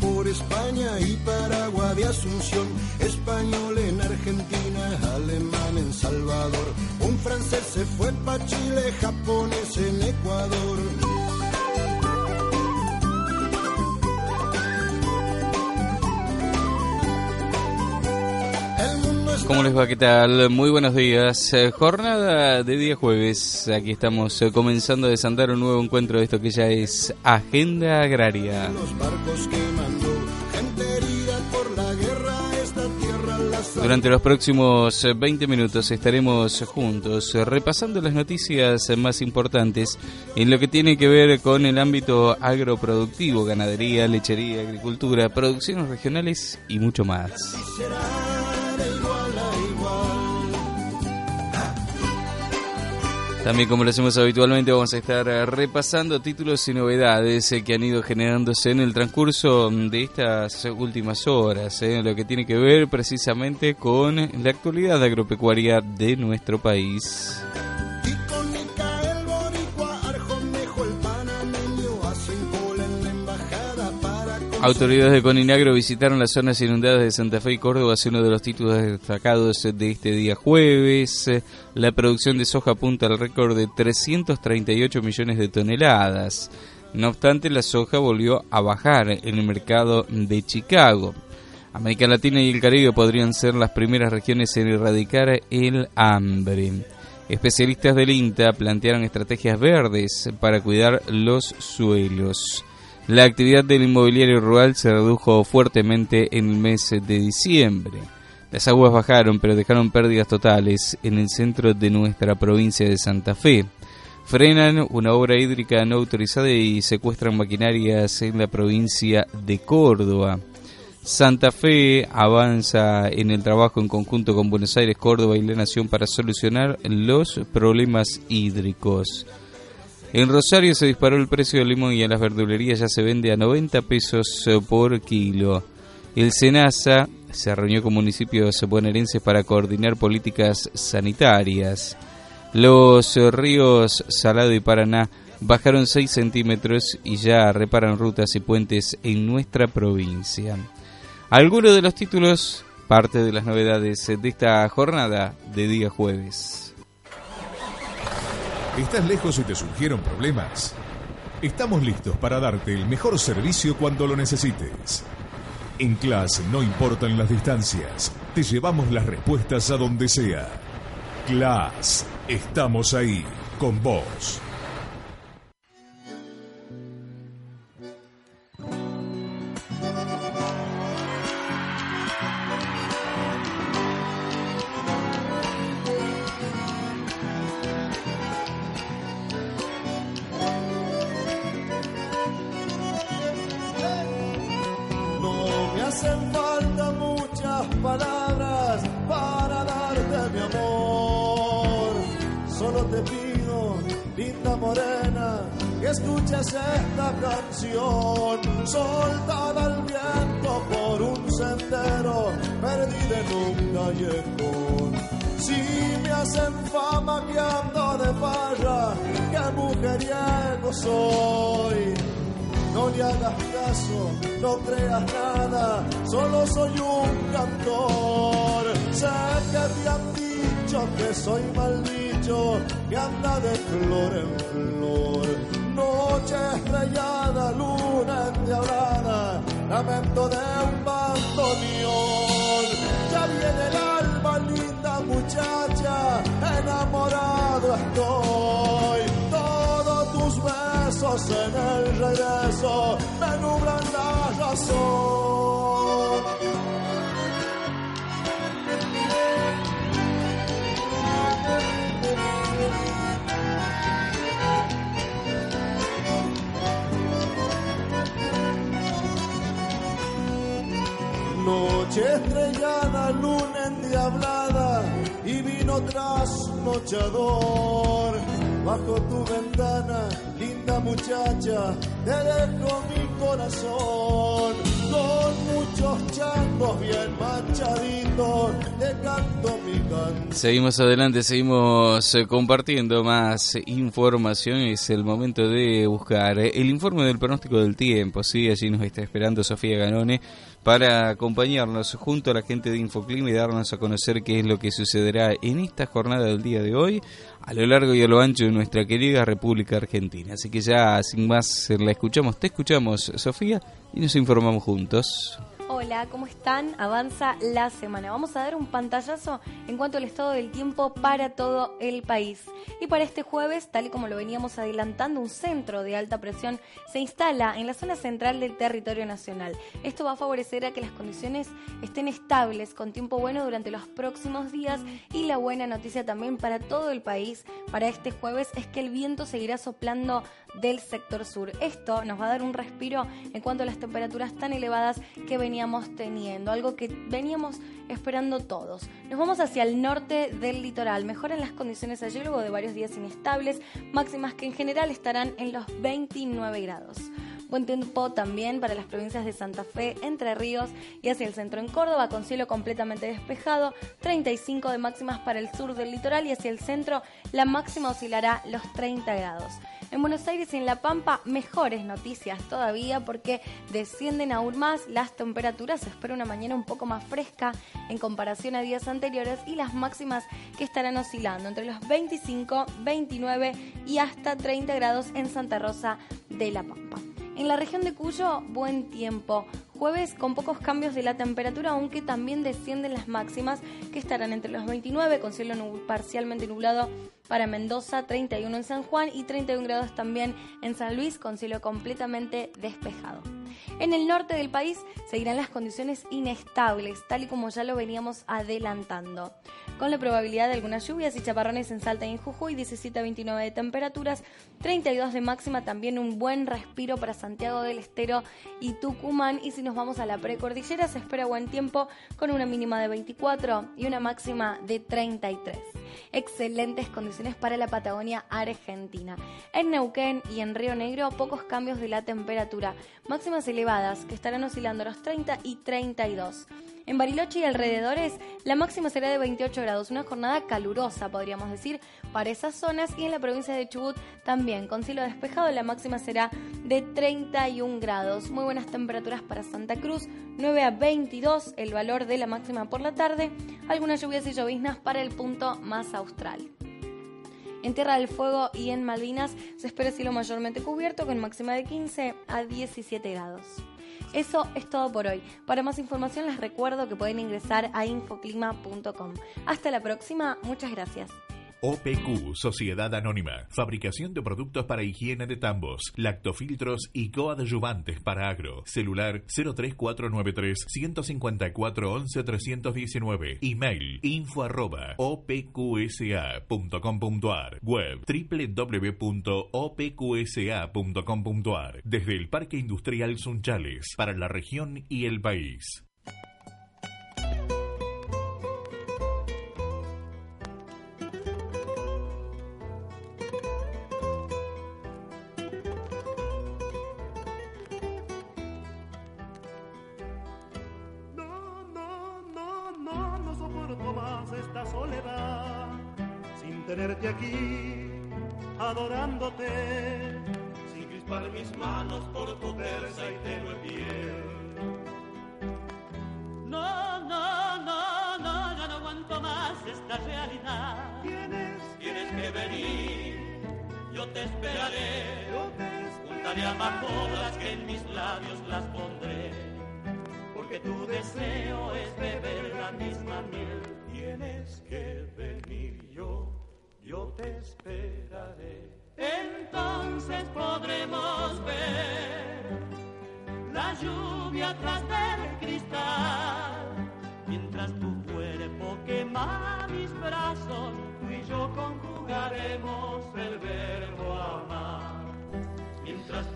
por España y Paraguay de Asunción, español en Argentina, alemán en Salvador, un francés se fue para Chile, japonés en Ecuador. ¿Cómo les va? ¿Qué tal? Muy buenos días. Eh, jornada de día jueves. Aquí estamos eh, comenzando a desandar un nuevo encuentro de esto que ya es Agenda Agraria. Durante los próximos 20 eh, minutos estaremos juntos repasando las noticias más importantes en lo que tiene que ver con el ámbito agroproductivo, ganadería, lechería, agricultura, producciones regionales y mucho más. También como lo hacemos habitualmente vamos a estar eh, repasando títulos y novedades eh, que han ido generándose en el transcurso de estas últimas horas, eh, lo que tiene que ver precisamente con la actualidad agropecuaria de nuestro país. Autoridades de Coninagro visitaron las zonas inundadas de Santa Fe y Córdoba, es uno de los títulos destacados de este día jueves. La producción de soja apunta al récord de 338 millones de toneladas. No obstante, la soja volvió a bajar en el mercado de Chicago. América Latina y el Caribe podrían ser las primeras regiones en erradicar el hambre. Especialistas del INTA plantearon estrategias verdes para cuidar los suelos. La actividad del inmobiliario rural se redujo fuertemente en el mes de diciembre. Las aguas bajaron, pero dejaron pérdidas totales en el centro de nuestra provincia de Santa Fe. Frenan una obra hídrica no autorizada y secuestran maquinarias en la provincia de Córdoba. Santa Fe avanza en el trabajo en conjunto con Buenos Aires, Córdoba y la Nación para solucionar los problemas hídricos. En Rosario se disparó el precio del limón y en las verdulerías ya se vende a 90 pesos eh, por kilo. El SENASA se reunió con municipios bonaerenses para coordinar políticas sanitarias. Los ríos Salado y Paraná bajaron 6 centímetros y ya reparan rutas y puentes en nuestra provincia. Algunos de los títulos, parte de las novedades de esta jornada de día jueves. ¿Estás lejos y te surgieron problemas? Estamos listos para darte el mejor servicio cuando lo necesites. En clase no importan las distancias, te llevamos las respuestas a donde sea. Class, estamos ahí, con vos. escuchas esta canción, soltada al viento por un sendero, perdida en un callejón. Si me hacen fama que ando de barra, que mujeriego soy. No le hagas caso, no creas nada, solo soy un cantor. Sé que te han dicho que soy maldito, que anda de flor en flor noche estrellada, luna endiablada, lamento de un bandoneón. Ya viene el alma, linda muchacha, enamorado estoy. Todos tus besos en el regreso me nublan la razón. Vino trasnochador bajo tu ventana, linda muchacha, te dejo mi corazón muchos bien manchaditos, le canto mi canto. Seguimos adelante, seguimos eh, compartiendo más información. Es el momento de buscar el informe del pronóstico del tiempo. Sí, allí nos está esperando Sofía Ganone para acompañarnos junto a la gente de Infoclima y darnos a conocer qué es lo que sucederá en esta jornada del día de hoy a lo largo y a lo ancho de nuestra querida República Argentina. Así que ya sin más la escuchamos, te escuchamos Sofía y nos informamos juntos. Hola, ¿cómo están? Avanza la semana. Vamos a dar un pantallazo en cuanto al estado del tiempo para todo el país. Y para este jueves, tal y como lo veníamos adelantando, un centro de alta presión se instala en la zona central del territorio nacional. Esto va a favorecer a que las condiciones estén estables, con tiempo bueno durante los próximos días. Y la buena noticia también para todo el país para este jueves es que el viento seguirá soplando del sector sur. Esto nos va a dar un respiro en cuanto a las temperaturas tan elevadas que veníamos teniendo, algo que veníamos esperando todos. Nos vamos hacia el norte del litoral. Mejoran las condiciones allí luego de varios días inestables, máximas que en general estarán en los 29 grados. Buen tiempo también para las provincias de Santa Fe, Entre Ríos y hacia el centro en Córdoba, con cielo completamente despejado, 35 de máximas para el sur del litoral y hacia el centro la máxima oscilará los 30 grados. En Buenos Aires y en La Pampa, mejores noticias todavía porque descienden aún más las temperaturas. Se espera una mañana un poco más fresca en comparación a días anteriores y las máximas que estarán oscilando entre los 25, 29 y hasta 30 grados en Santa Rosa de La Pampa. En la región de Cuyo, buen tiempo. Jueves con pocos cambios de la temperatura, aunque también descienden las máximas que estarán entre los 29 con cielo parcialmente nublado para Mendoza, 31 en San Juan y 31 grados también en San Luis con cielo completamente despejado. En el norte del país seguirán las condiciones inestables, tal y como ya lo veníamos adelantando, con la probabilidad de algunas lluvias y chaparrones en Salta y en Jujuy, 17 a 29 de temperaturas, 32 de máxima, también un buen respiro para Santiago del Estero y Tucumán, y si nos vamos a la precordillera se espera buen tiempo con una mínima de 24 y una máxima de 33. Excelentes condiciones para la Patagonia Argentina. En Neuquén y en Río Negro pocos cambios de la temperatura, máximas elevadas que estarán oscilando los 30 y 32. En Bariloche y alrededores, la máxima será de 28 grados, una jornada calurosa, podríamos decir, para esas zonas. Y en la provincia de Chubut también, con cielo despejado, la máxima será de 31 grados. Muy buenas temperaturas para Santa Cruz, 9 a 22 el valor de la máxima por la tarde. Algunas lluvias y lloviznas para el punto más austral. En Tierra del Fuego y en Malvinas se espera cielo mayormente cubierto con máxima de 15 a 17 grados. Eso es todo por hoy. Para más información les recuerdo que pueden ingresar a infoclima.com. Hasta la próxima, muchas gracias. OPQ, Sociedad Anónima. Fabricación de productos para higiene de tambos, lactofiltros y coadyuvantes para agro. Celular 03493 154 11 319. Email info arroba opqsa.com.ar. Web www.opqsa.com.ar. Desde el Parque Industrial Sunchales, para la región y el país. Más esta soledad sin tenerte aquí, adorándote, sin crispar mis manos por tu tersa y tenue piel. No, no, no, no, ya no aguanto más esta realidad. Tienes, tienes que venir, yo te esperaré, yo te juntaré amapolas que en mis labios las pondré porque tu deseo es beber la misma miel. Que venir yo, yo te esperaré. Entonces podremos ver la lluvia tras del cristal, mientras tu cuerpo quema mis brazos, tú y yo conjugaremos el verbo amar.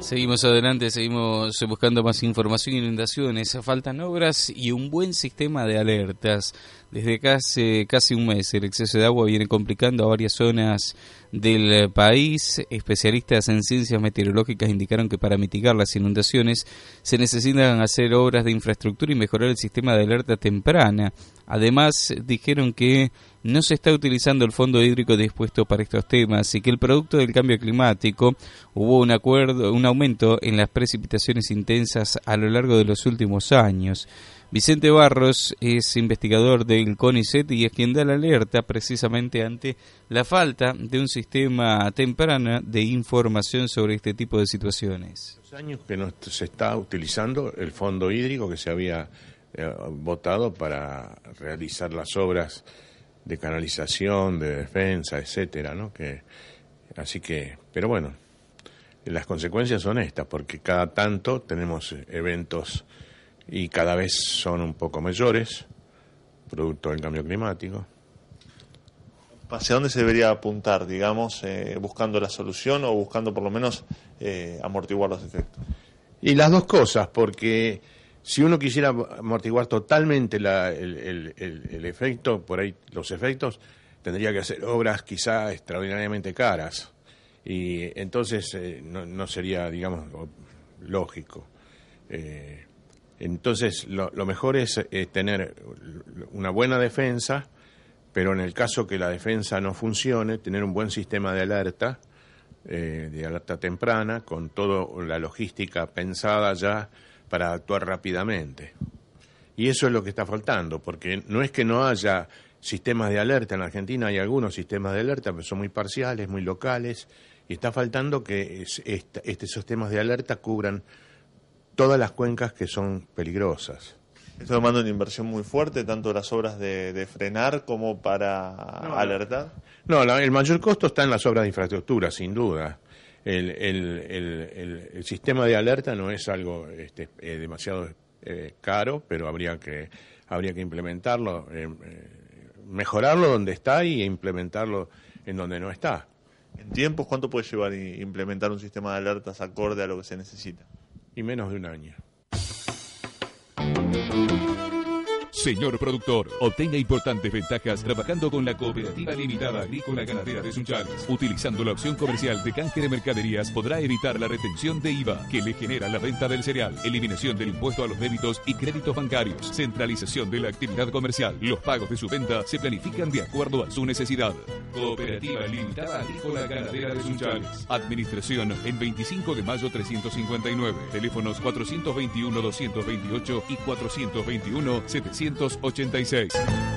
Seguimos adelante, seguimos buscando más información, inundaciones, faltan obras y un buen sistema de alertas. Desde casi, un mes el exceso de agua viene complicando a varias zonas del país. Especialistas en ciencias meteorológicas indicaron que para mitigar las inundaciones se necesitan hacer obras de infraestructura y mejorar el sistema de alerta temprana. Además, dijeron que no se está utilizando el fondo hídrico dispuesto para estos temas y que el producto del cambio climático hubo un acuerdo, un aumento en las precipitaciones intensas a lo largo de los últimos años. Vicente Barros es investigador del CONICET y es quien da la alerta precisamente ante la falta de un sistema temprano de información sobre este tipo de situaciones. Los años que no se está utilizando el fondo hídrico que se había eh, votado para realizar las obras de canalización, de defensa, etcétera, ¿no? Que, así que, pero bueno, las consecuencias son estas, porque cada tanto tenemos eventos y cada vez son un poco mayores, producto del cambio climático. ¿Hacia dónde se debería apuntar, digamos, eh, buscando la solución o buscando por lo menos eh, amortiguar los efectos? Y las dos cosas, porque si uno quisiera amortiguar totalmente el, el, efecto, por ahí los efectos, tendría que hacer obras quizá extraordinariamente caras. Y entonces eh, no, sería, digamos, lógico. Eh, entonces, lo, mejor es tener una buena defensa, pero en el caso que la defensa no funcione, tener un buen sistema de alerta, eh, de alerta temprana, con toda la logística pensada ya para actuar rápidamente. Y eso es lo que está faltando, porque no es que no haya sistemas de alerta en Argentina, hay algunos sistemas de alerta, pero son muy parciales, muy locales, y está faltando que estos sistemas de alerta cubran todas las cuencas que son peligrosas. Está tomando una inversión muy fuerte, tanto las obras de, frenar como para alertar. No, el mayor costo está en las obras de infraestructura, sin duda el, el, el, sistema de alerta no es algo este, eh, demasiado eh, caro, pero habría que, habría que implementarlo, eh, mejorarlo donde está y implementarlo en donde no está. ¿En tiempos cuánto puede llevar implementar un sistema de alertas acorde a lo que se necesita? Y menos de un año. Señor productor, obtenga importantes ventajas trabajando con la Cooperativa Limitada Agrícola Ganadera de Sunchales. Utilizando la opción comercial de canje de mercaderías podrá evitar la retención de IVA que le genera la venta del cereal, eliminación del impuesto a los débitos y créditos bancarios, centralización de la actividad comercial. Los pagos de su venta se planifican de acuerdo a su necesidad. Cooperativa Limitada Agrícola Ganadera de Sunchales. Administración en 25 de mayo 359. Teléfonos 421-228 y 421-700. 1986.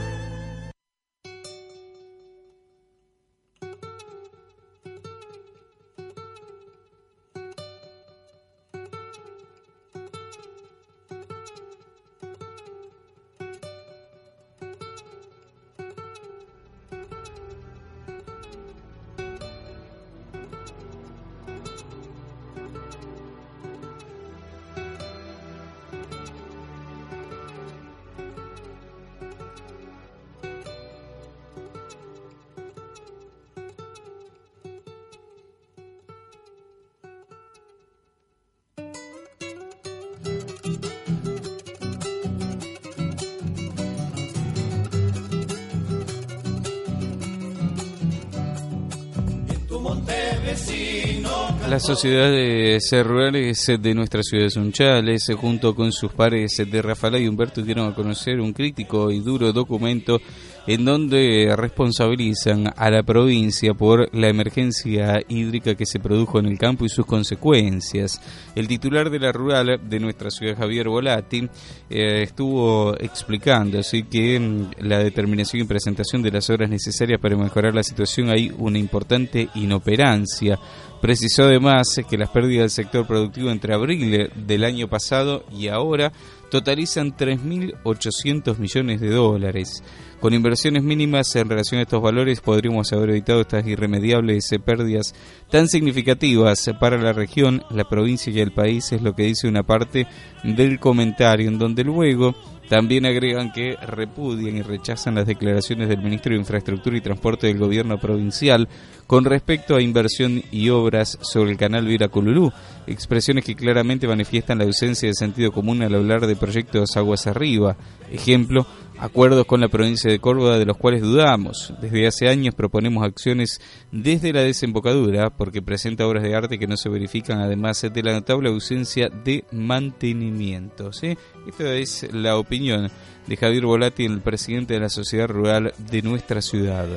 Las sociedades rurales de nuestra ciudad de Sunchales, junto con sus pares de Rafael y Humberto, dieron a conocer un crítico y duro documento en donde responsabilizan a la provincia por la emergencia hídrica que se produjo en el campo y sus consecuencias. El titular de la rural de nuestra ciudad, Javier Volati, eh, estuvo explicando así que mm, la determinación y presentación de las obras necesarias para mejorar la situación hay una importante inoperancia. Precisó además que las pérdidas del sector productivo entre abril del año pasado y ahora totalizan 3.800 millones de dólares. Con inversiones mínimas en relación a estos valores podríamos haber evitado estas irremediables pérdidas tan significativas para la región, la provincia y el país, es lo que dice una parte del comentario, en donde luego También agregan que repudian y rechazan las declaraciones del ministro de Infraestructura y Transporte del gobierno provincial con respecto a inversión y obras sobre el canal Viracululú, expresiones que claramente manifiestan la ausencia de sentido común al hablar de proyectos aguas arriba. Ejemplo, acuerdos con la provincia de Córdoba de los cuales dudamos. Desde hace años proponemos acciones desde la desembocadura porque presenta obras de arte que no se verifican además de la notable ausencia de mantenimiento. Esta es la opinión de Javier Volati, el presidente de la Sociedad Rural de nuestra ciudad.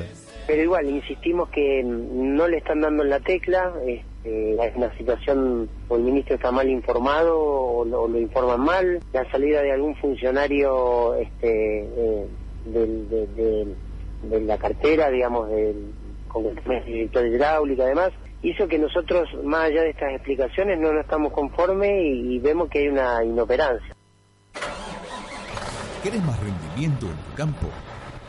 Pero igual, insistimos que no le están dando la tecla, es una situación o el ministro está mal informado o lo, informan mal, la salida de algún funcionario este, eh, de, la cartera, digamos, del con el director hidráulico además, hizo que nosotros, más allá de estas explicaciones, no nos estamos conformes y, vemos que hay una inoperancia. ¿Querés más rendimiento en tu campo?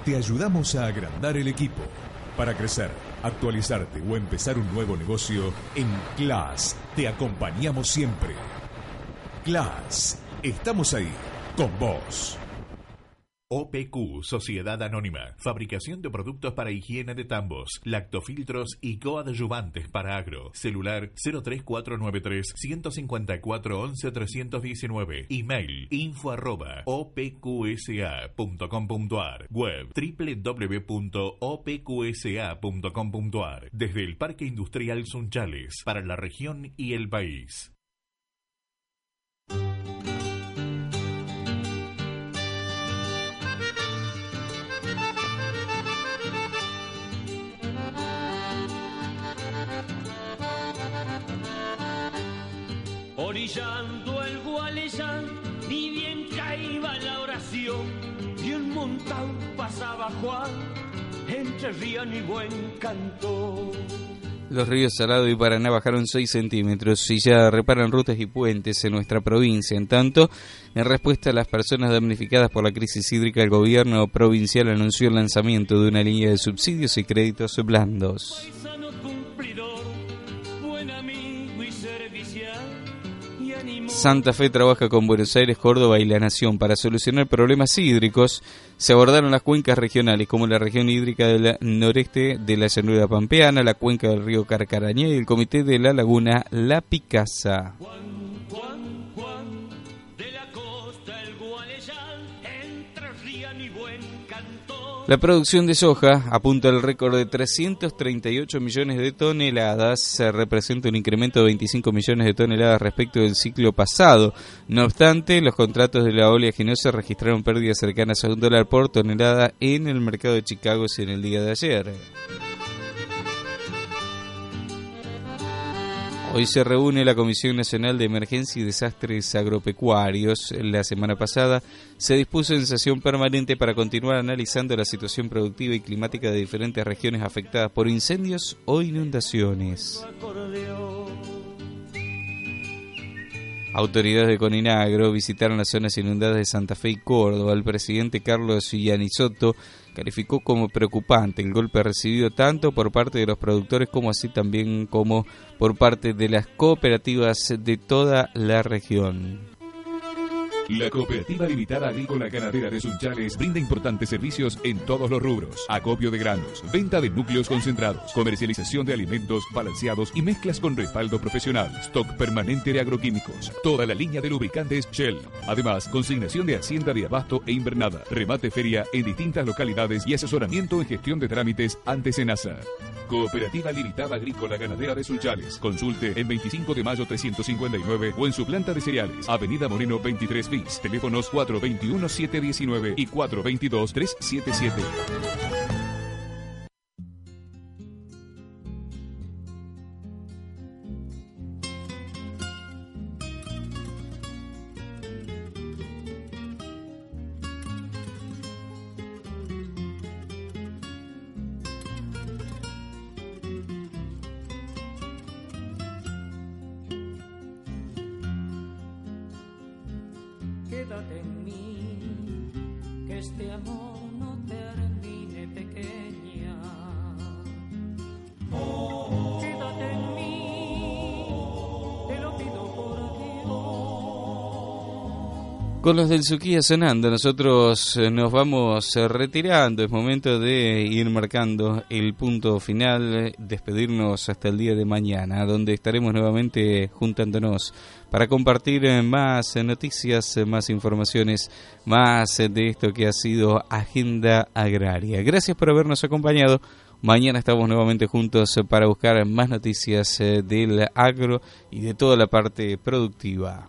Te ayudamos a agrandar el equipo. Para crecer, actualizarte o empezar un nuevo negocio, en Class te acompañamos siempre. Class, estamos ahí, con vos. OPQ, Sociedad Anónima. Fabricación de productos para higiene de tambos, lactofiltros y coadyuvantes para agro. Celular 03493 154 11 319. Email info arroba opqsa.com.ar. Web www.opqsa.com.ar. Desde el Parque Industrial Sunchales, para la región y el país. El. Los ríos Salado y Paraná bajaron 6 centímetros y ya reparan rutas y puentes en nuestra provincia. En tanto, en respuesta a las personas damnificadas por la crisis hídrica, el gobierno provincial anunció el lanzamiento de una línea de subsidios y créditos blandos. Santa Fe trabaja con Buenos Aires, Córdoba y la Nación para solucionar problemas hídricos. Se abordaron las cuencas regionales como la región hídrica del noreste de la llanura pampeana, la cuenca del río Carcarañá y el comité de la laguna La Picasa. La producción de soja apunta al récord de 338 millones de toneladas, se representa un incremento de 25 millones de toneladas respecto del ciclo pasado. No obstante, los contratos de la oleaginosa registraron pérdidas cercanas a un dólar por tonelada en el mercado de Chicago en el día de ayer. Hoy se reúne la Comisión Nacional de Emergencia y Desastres Agropecuarios. La semana pasada se dispuso en sesión permanente para continuar analizando la situación productiva y climática de diferentes regiones afectadas por incendios o inundaciones. Autoridades de Coninagro visitaron las zonas inundadas de Santa Fe y Córdoba. El presidente Carlos Yanisotto calificó como preocupante el golpe recibido tanto por parte de los productores como así también como por parte de las cooperativas de toda la región. La Cooperativa Limitada Agrícola Ganadera de Sunchales brinda importantes servicios en todos los rubros. Acopio de granos, venta de núcleos concentrados, comercialización de alimentos balanceados y mezclas con respaldo profesional, stock permanente de agroquímicos, toda la línea de lubricantes Shell. Además, consignación de hacienda de abasto e invernada, remate feria en distintas localidades y asesoramiento en gestión de trámites ante Senasa. Cooperativa Limitada Agrícola Ganadera de Sunchales. Consulte en 25 de mayo 359 o en su planta de cereales, Avenida Moreno 23 Teléfonos 421-719 y 422-377. quédate en Con los del Suquía sonando, nosotros eh, nos vamos eh, retirando. Es momento de ir marcando el punto final, eh, despedirnos hasta el día de mañana, donde estaremos nuevamente juntándonos para compartir más noticias, más informaciones, más de esto que ha sido Agenda Agraria. Gracias por habernos acompañado. Mañana estamos nuevamente juntos para buscar más noticias del agro y de toda la parte productiva.